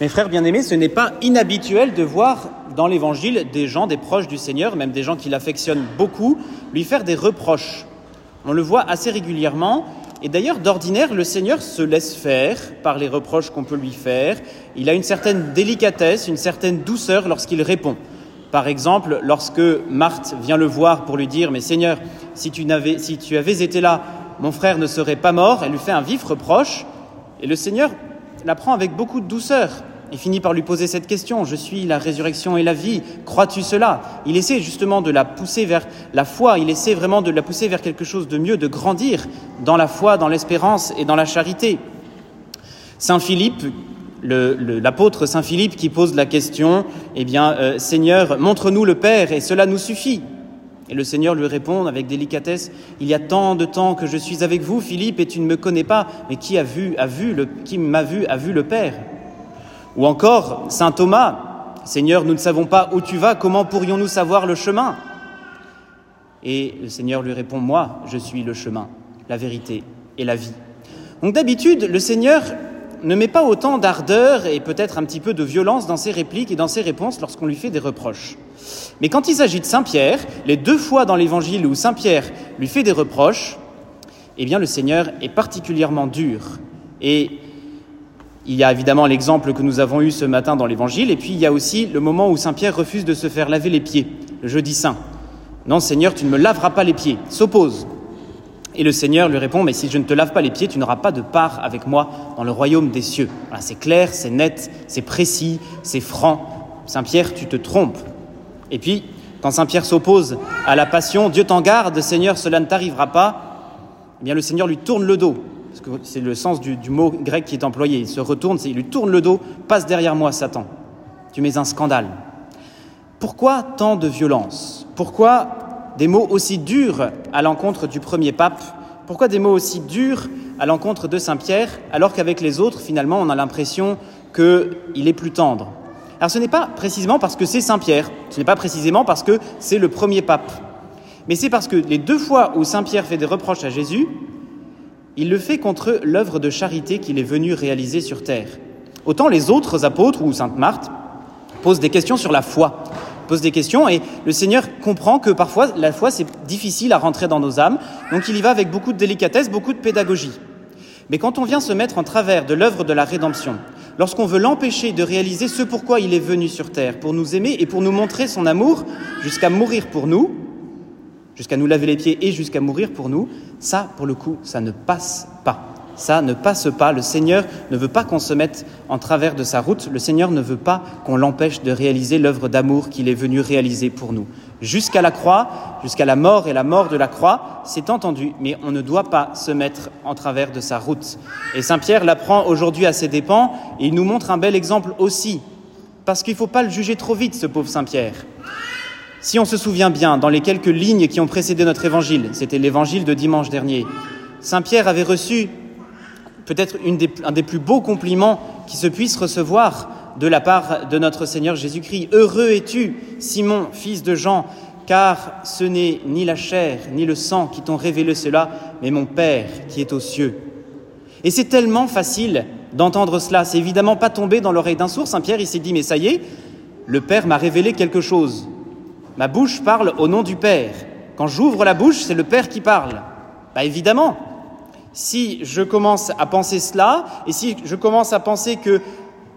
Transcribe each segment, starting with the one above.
Mes frères bien-aimés, ce n'est pas inhabituel de voir dans l'Évangile des gens, des proches du Seigneur, même des gens qui l'affectionnent beaucoup, lui faire des reproches. On le voit assez régulièrement. Et d'ailleurs, d'ordinaire, le Seigneur se laisse faire par les reproches qu'on peut lui faire. Il a une certaine délicatesse, une certaine douceur lorsqu'il répond. Par exemple, lorsque Marthe vient le voir pour lui dire Mais Seigneur, si tu, si tu avais été là, mon frère ne serait pas mort, elle lui fait un vif reproche. Et le Seigneur la prend avec beaucoup de douceur. Il finit par lui poser cette question, je suis la résurrection et la vie, crois-tu cela? Il essaie justement de la pousser vers la foi, il essaie vraiment de la pousser vers quelque chose de mieux, de grandir dans la foi, dans l'espérance et dans la charité. Saint Philippe, l'apôtre Saint Philippe qui pose la question, eh bien, euh, Seigneur, montre-nous le Père et cela nous suffit. Et le Seigneur lui répond avec délicatesse, Il y a tant de temps que je suis avec vous, Philippe, et tu ne me connais pas, mais qui a vu, a vu qui m'a vu, a vu le Père. Ou encore, Saint Thomas, Seigneur, nous ne savons pas où tu vas, comment pourrions-nous savoir le chemin? Et le Seigneur lui répond, Moi, je suis le chemin, la vérité et la vie. Donc d'habitude, le Seigneur ne met pas autant d'ardeur et peut-être un petit peu de violence dans ses répliques et dans ses réponses lorsqu'on lui fait des reproches. Mais quand il s'agit de Saint Pierre, les deux fois dans l'Évangile où Saint Pierre lui fait des reproches, eh bien le Seigneur est particulièrement dur et il y a évidemment l'exemple que nous avons eu ce matin dans l'Évangile, et puis il y a aussi le moment où Saint Pierre refuse de se faire laver les pieds, le jeudi saint. Non, Seigneur, tu ne me laveras pas les pieds, s'oppose. Et le Seigneur lui répond, mais si je ne te lave pas les pieds, tu n'auras pas de part avec moi dans le royaume des cieux. Voilà, c'est clair, c'est net, c'est précis, c'est franc. Saint Pierre, tu te trompes. Et puis, quand Saint Pierre s'oppose à la passion, Dieu t'en garde, Seigneur, cela ne t'arrivera pas, eh bien le Seigneur lui tourne le dos parce que c'est le sens du, mot grec qui est employé. Il se retourne, il lui tourne le dos, passe derrière moi, Satan. Tu mets un scandale. Pourquoi tant de violence? Pourquoi des mots aussi durs à l'encontre du premier pape? Pourquoi des mots aussi durs à l'encontre de Saint Pierre, alors qu'avec les autres, finalement, on a l'impression qu'il est plus tendre? Alors ce n'est pas précisément parce que c'est Saint Pierre, ce n'est pas précisément parce que c'est le premier pape, mais c'est parce que les deux fois où Saint Pierre fait des reproches à Jésus, il le fait contre l'œuvre de charité qu'il est venu réaliser sur terre. Autant les autres apôtres ou Sainte Marthe posent des questions sur la foi, posent des questions et le Seigneur comprend que parfois la foi c'est difficile à rentrer dans nos âmes, donc il y va avec beaucoup de délicatesse, beaucoup de pédagogie. Mais quand on vient se mettre en travers de l'œuvre de la rédemption, lorsqu'on veut l'empêcher de réaliser ce pourquoi il est venu sur terre, pour nous aimer et pour nous montrer son amour jusqu'à mourir pour nous, jusqu'à nous laver les pieds et jusqu'à mourir pour nous, ça, pour le coup, ça ne passe pas. Ça ne passe pas. Le Seigneur ne veut pas qu'on se mette en travers de sa route. Le Seigneur ne veut pas qu'on l'empêche de réaliser l'œuvre d'amour qu'il est venu réaliser pour nous. Jusqu'à la croix, jusqu'à la mort et la mort de la croix, c'est entendu, mais on ne doit pas se mettre en travers de sa route. Et Saint Pierre l'apprend aujourd'hui à ses dépens et il nous montre un bel exemple aussi. Parce qu'il ne faut pas le juger trop vite, ce pauvre Saint Pierre. Si on se souvient bien, dans les quelques lignes qui ont précédé notre évangile, c'était l'évangile de dimanche dernier, Saint Pierre avait reçu peut-être un des plus beaux compliments qui se puisse recevoir de la part de notre Seigneur Jésus-Christ. Heureux es-tu, Simon, fils de Jean, car ce n'est ni la chair ni le sang qui t'ont révélé cela, mais mon Père qui est aux cieux. Et c'est tellement facile d'entendre cela. C'est évidemment pas tombé dans l'oreille d'un sourd. Saint Pierre, il s'est dit, mais ça y est, le Père m'a révélé quelque chose. Ma bouche parle au nom du Père. Quand j'ouvre la bouche, c'est le Père qui parle. Bah évidemment, si je commence à penser cela, et si je commence à penser que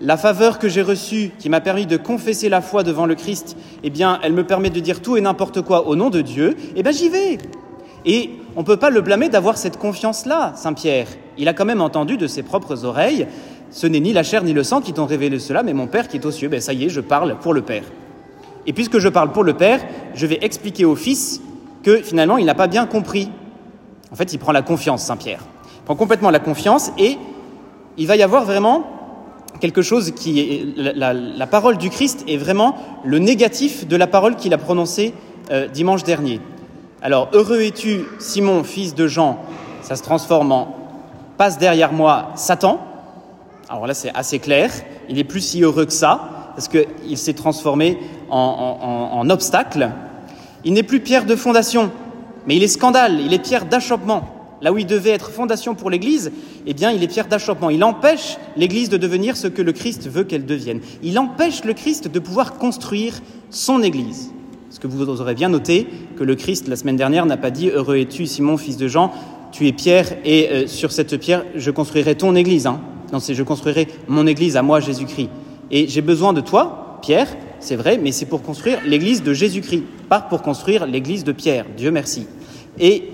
la faveur que j'ai reçue, qui m'a permis de confesser la foi devant le Christ, eh bien, elle me permet de dire tout et n'importe quoi au nom de Dieu, eh bien, j'y vais. Et on ne peut pas le blâmer d'avoir cette confiance-là, Saint Pierre. Il a quand même entendu de ses propres oreilles, ce n'est ni la chair ni le sang qui t'ont révélé cela, mais mon Père qui est aux cieux. Ben, ça y est, je parle pour le Père. Et puisque je parle pour le Père, je vais expliquer au Fils que finalement il n'a pas bien compris. En fait, il prend la confiance, Saint Pierre. Il prend complètement la confiance et il va y avoir vraiment quelque chose qui est. La, parole du Christ est vraiment le négatif de la parole qu'il a prononcée euh, dimanche dernier. Alors, heureux es-tu, Simon, fils de Jean, ça se transforme en passe derrière moi, Satan. Alors là, c'est assez clair. Il est plus si heureux que ça parce qu'il s'est transformé en, obstacle. Il n'est plus pierre de fondation, mais il est scandale, il est pierre d'achoppement. Là où il devait être fondation pour l'Église, eh bien, il est pierre d'achoppement. Il empêche l'Église de devenir ce que le Christ veut qu'elle devienne. Il empêche le Christ de pouvoir construire son Église. Parce que vous aurez bien noté que le Christ, la semaine dernière, n'a pas dit Heureux es-tu, Simon, fils de Jean, tu es pierre, et euh, sur cette pierre, je construirai ton Église. Hein. Non, c'est je construirai mon Église à moi, Jésus-Christ. Et j'ai besoin de toi, Pierre, c'est vrai, mais c'est pour construire l'Église de Jésus-Christ, pas pour construire l'Église de Pierre. Dieu merci. Et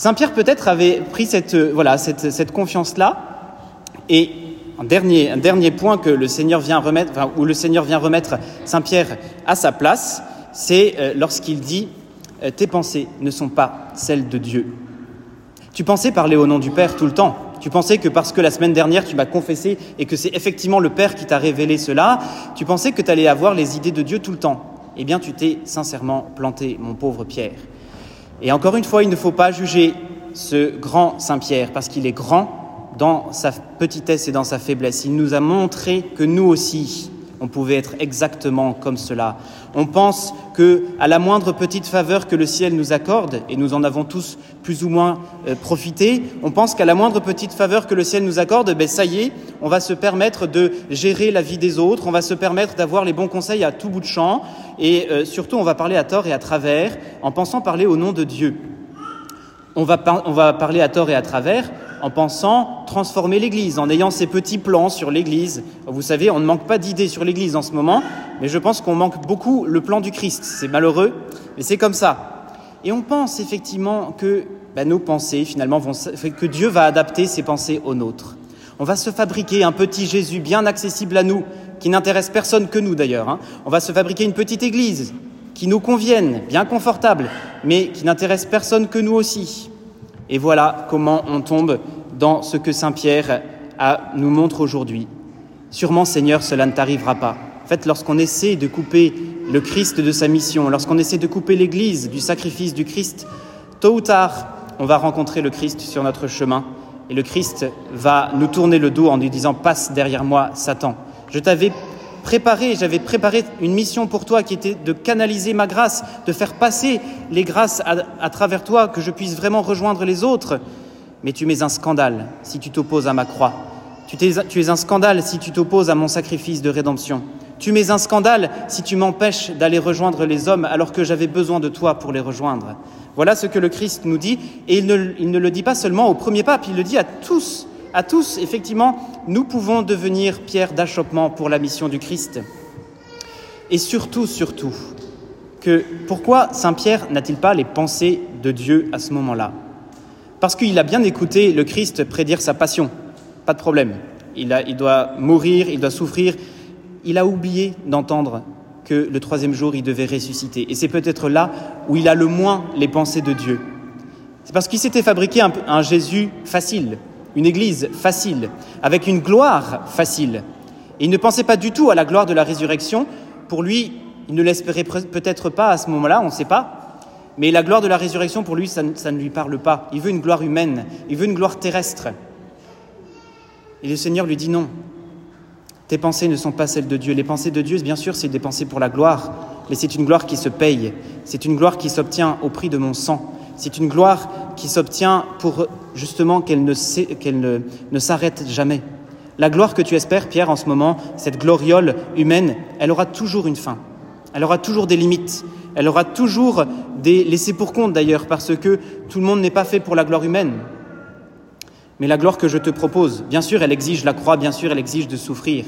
Saint Pierre peut-être avait pris cette, euh, confiance-là. Et un dernier, point que le Seigneur vient remettre, où le Seigneur vient remettre Saint Pierre à sa place, c'est euh, lorsqu'il dit euh, Tes pensées ne sont pas celles de Dieu. Tu pensais parler au nom du Père tout le temps. Tu pensais que parce que la semaine dernière tu m'as confessé et que c'est effectivement le Père qui t'a révélé cela, tu pensais que tu allais avoir les idées de Dieu tout le temps. Eh bien, tu t'es sincèrement planté, mon pauvre Pierre. Et encore une fois, il ne faut pas juger ce grand Saint Pierre parce qu'il est grand dans sa petitesse et dans sa faiblesse. Il nous a montré que nous aussi, on pouvait être exactement comme cela. On pense que à la moindre petite faveur que le ciel nous accorde, et nous en avons tous plus ou moins euh, profité, on pense qu'à la moindre petite faveur que le ciel nous accorde, ben ça y est, on va se permettre de gérer la vie des autres, on va se permettre d'avoir les bons conseils à tout bout de champ, et euh, surtout on va parler à tort et à travers, en pensant parler au nom de Dieu. On va, on va parler à tort et à travers en pensant transformer l'Église, en ayant ces petits plans sur l'Église. Vous savez, on ne manque pas d'idées sur l'Église en ce moment, mais je pense qu'on manque beaucoup le plan du Christ. C'est malheureux, mais c'est comme ça. Et on pense effectivement que ben, nos pensées, finalement, vont, que Dieu va adapter ses pensées aux nôtres. On va se fabriquer un petit Jésus bien accessible à nous, qui n'intéresse personne que nous d'ailleurs. Hein. On va se fabriquer une petite Église qui nous convienne, bien confortable, mais qui n'intéresse personne que nous aussi. Et voilà comment on tombe dans ce que Saint Pierre nous montre aujourd'hui. Sûrement, Seigneur, cela ne t'arrivera pas. En fait, lorsqu'on essaie de couper le Christ de sa mission, lorsqu'on essaie de couper l'Église du sacrifice du Christ, tôt ou tard, on va rencontrer le Christ sur notre chemin. Et le Christ va nous tourner le dos en nous disant Passe derrière moi, Satan. Je t'avais préparé, j'avais préparé une mission pour toi qui était de canaliser ma grâce, de faire passer les grâces à, travers toi, que je puisse vraiment rejoindre les autres. Mais tu mets un scandale si tu t'opposes à ma croix. Tu, es un scandale si tu t'opposes à mon sacrifice de rédemption. Tu mets un scandale si tu m'empêches d'aller rejoindre les hommes alors que j'avais besoin de toi pour les rejoindre. Voilà ce que le Christ nous dit, et il ne le dit pas seulement au premier pape, il le dit à tous à tous, effectivement, nous pouvons devenir pierre d'achoppement pour la mission du Christ. Et surtout, surtout, que pourquoi Saint Pierre n'a-t-il pas les pensées de Dieu à ce moment-là? Parce qu'il a bien écouté le Christ prédire sa passion, pas de problème. Il, doit mourir, il doit souffrir. Il a oublié d'entendre que le troisième jour, il devait ressusciter. Et c'est peut-être là où il a le moins les pensées de Dieu. C'est parce qu'il s'était fabriqué un Jésus facile, une église facile, avec une gloire facile. Et il ne pensait pas du tout à la gloire de la résurrection. Pour lui, il ne l'espérait peut-être pas à ce moment-là, on ne sait pas. Mais la gloire de la résurrection, pour lui, ça, ne lui parle pas. Il veut une gloire humaine, il veut une gloire terrestre. Et le Seigneur lui dit non. Tes pensées ne sont pas celles de Dieu. Les pensées de Dieu, bien sûr, c'est des pensées pour la gloire, mais c'est une gloire qui se paye. C'est une gloire qui s'obtient au prix de mon sang. C'est une gloire qui s'obtient pour justement qu'elle ne, s'arrête jamais. La gloire que tu espères, Pierre, en ce moment, cette gloriole humaine, elle aura toujours une fin. Elle aura toujours des limites. Elle aura toujours des laissés pour compte d'ailleurs, parce que tout le monde n'est pas fait pour la gloire humaine. Mais la gloire que je te propose, bien sûr, elle exige la croix, bien sûr, elle exige de souffrir.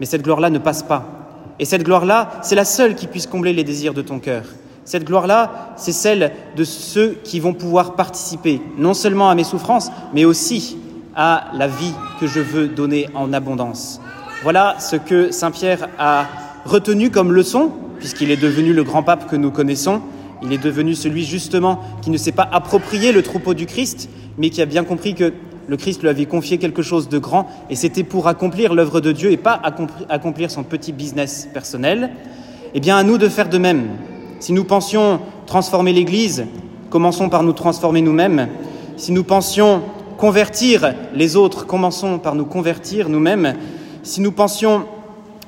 Mais cette gloire-là ne passe pas. Et cette gloire-là, c'est la seule qui puisse combler les désirs de ton cœur. Cette gloire-là, c'est celle de ceux qui vont pouvoir participer non seulement à mes souffrances, mais aussi à la vie que je veux donner en abondance. Voilà ce que Saint Pierre a retenu comme leçon, puisqu'il est devenu le grand pape que nous connaissons. Il est devenu celui justement qui ne s'est pas approprié le troupeau du Christ, mais qui a bien compris que le Christ lui avait confié quelque chose de grand, et c'était pour accomplir l'œuvre de Dieu et pas accomplir son petit business personnel. Eh bien, à nous de faire de même. Si nous pensions transformer l'Église, commençons par nous transformer nous-mêmes. Si nous pensions convertir les autres, commençons par nous convertir nous-mêmes. Si nous pensions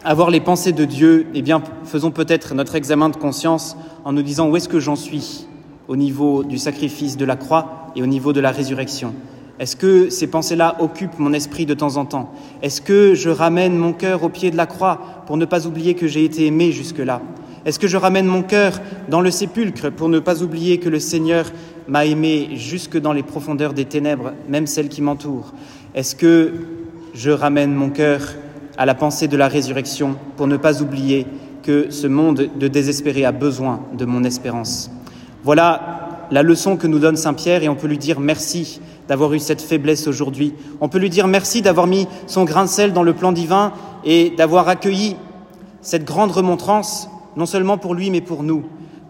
avoir les pensées de Dieu, eh bien, faisons peut-être notre examen de conscience en nous disant où est-ce que j'en suis au niveau du sacrifice de la croix et au niveau de la résurrection Est-ce que ces pensées-là occupent mon esprit de temps en temps? Est-ce que je ramène mon cœur au pied de la croix pour ne pas oublier que j'ai été aimé jusque-là? Est-ce que je ramène mon cœur dans le sépulcre pour ne pas oublier que le Seigneur m'a aimé jusque dans les profondeurs des ténèbres, même celles qui m'entourent? Est-ce que je ramène mon cœur à la pensée de la résurrection pour ne pas oublier que ce monde de désespéré a besoin de mon espérance? Voilà la leçon que nous donne Saint Pierre et on peut lui dire merci d'avoir eu cette faiblesse aujourd'hui. On peut lui dire merci d'avoir mis son grain de sel dans le plan divin et d'avoir accueilli cette grande remontrance, non seulement pour lui, mais pour nous.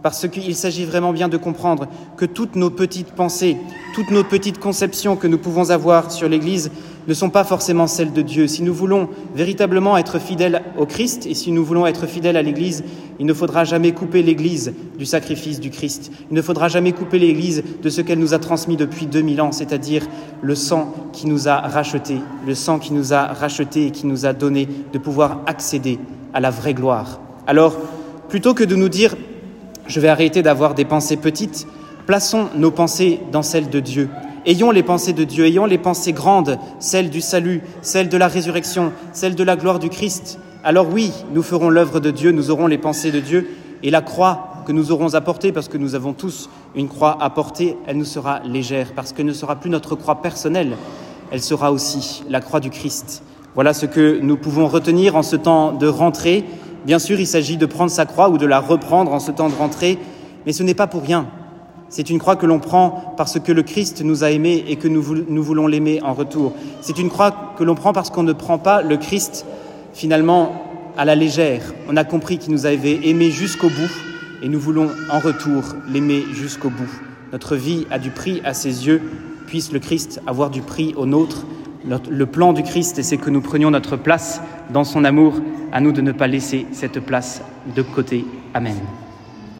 Parce qu'il s'agit vraiment bien de comprendre que toutes nos petites pensées, toutes nos petites conceptions que nous pouvons avoir sur l'Église ne sont pas forcément celles de Dieu. Si nous voulons véritablement être fidèles au Christ et si nous voulons être fidèles à l'Église, il ne faudra jamais couper l'Église du sacrifice du Christ. Il ne faudra jamais couper l'Église de ce qu'elle nous a transmis depuis 2000 ans, c'est-à-dire le sang qui nous a rachetés, le sang qui nous a rachetés et qui nous a donné de pouvoir accéder à la vraie gloire. Alors, plutôt que de nous dire je vais arrêter d'avoir des pensées petites, plaçons nos pensées dans celles de Dieu. Ayons les pensées de Dieu, ayons les pensées grandes, celles du salut, celles de la résurrection, celles de la gloire du Christ. Alors oui, nous ferons l'œuvre de Dieu, nous aurons les pensées de Dieu, et la croix que nous aurons apportée, parce que nous avons tous une croix à porter, elle nous sera légère, parce que ne sera plus notre croix personnelle, elle sera aussi la croix du Christ. Voilà ce que nous pouvons retenir en ce temps de rentrée. Bien sûr, il s'agit de prendre sa croix ou de la reprendre en ce temps de rentrée, mais ce n'est pas pour rien. C'est une croix que l'on prend parce que le Christ nous a aimés et que nous, voulons l'aimer en retour. C'est une croix que l'on prend parce qu'on ne prend pas le Christ finalement à la légère. On a compris qu'il nous avait aimés jusqu'au bout et nous voulons en retour l'aimer jusqu'au bout. Notre vie a du prix à ses yeux, puisse le Christ avoir du prix au nôtre. Le plan du Christ, c'est que nous prenions notre place dans son amour. À nous de ne pas laisser cette place de côté. Amen.